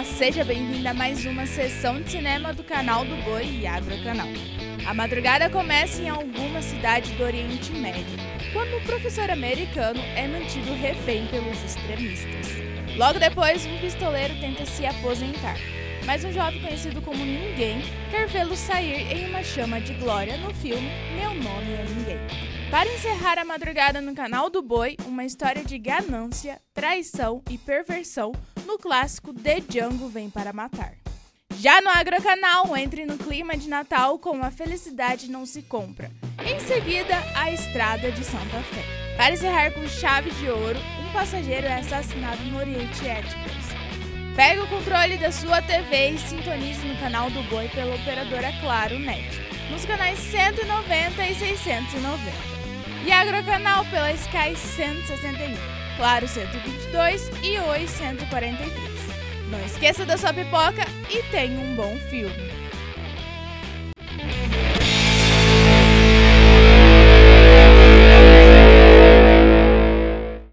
Seja bem-vindo a mais uma sessão de cinema do canal do Boi e Agrocanal. A madrugada começa em alguma cidade do Oriente Médio, quando um professor americano é mantido refém pelos extremistas. Logo depois, um pistoleiro tenta se aposentar, mas um jovem conhecido como Ninguém quer vê-lo sair em uma chama de glória no filme Meu Nome é Ninguém. Para encerrar a madrugada no canal do Boi, uma história de ganância, traição e perversão no clássico The Django Vem para Matar. Já no Agrocanal, entre no clima de Natal com A Felicidade Não Se Compra. Em seguida, A Estrada de Santa Fé. Para encerrar com chave de ouro, um passageiro é assassinado no Oriente Express. Pegue o controle da sua TV e sintonize no canal do Boi pela operadora Claro Net, nos canais 190 e 690. E Agrocanal pela Sky 161, Claro 122 e Oi 143. Não esqueça da sua pipoca e tenha um bom filme.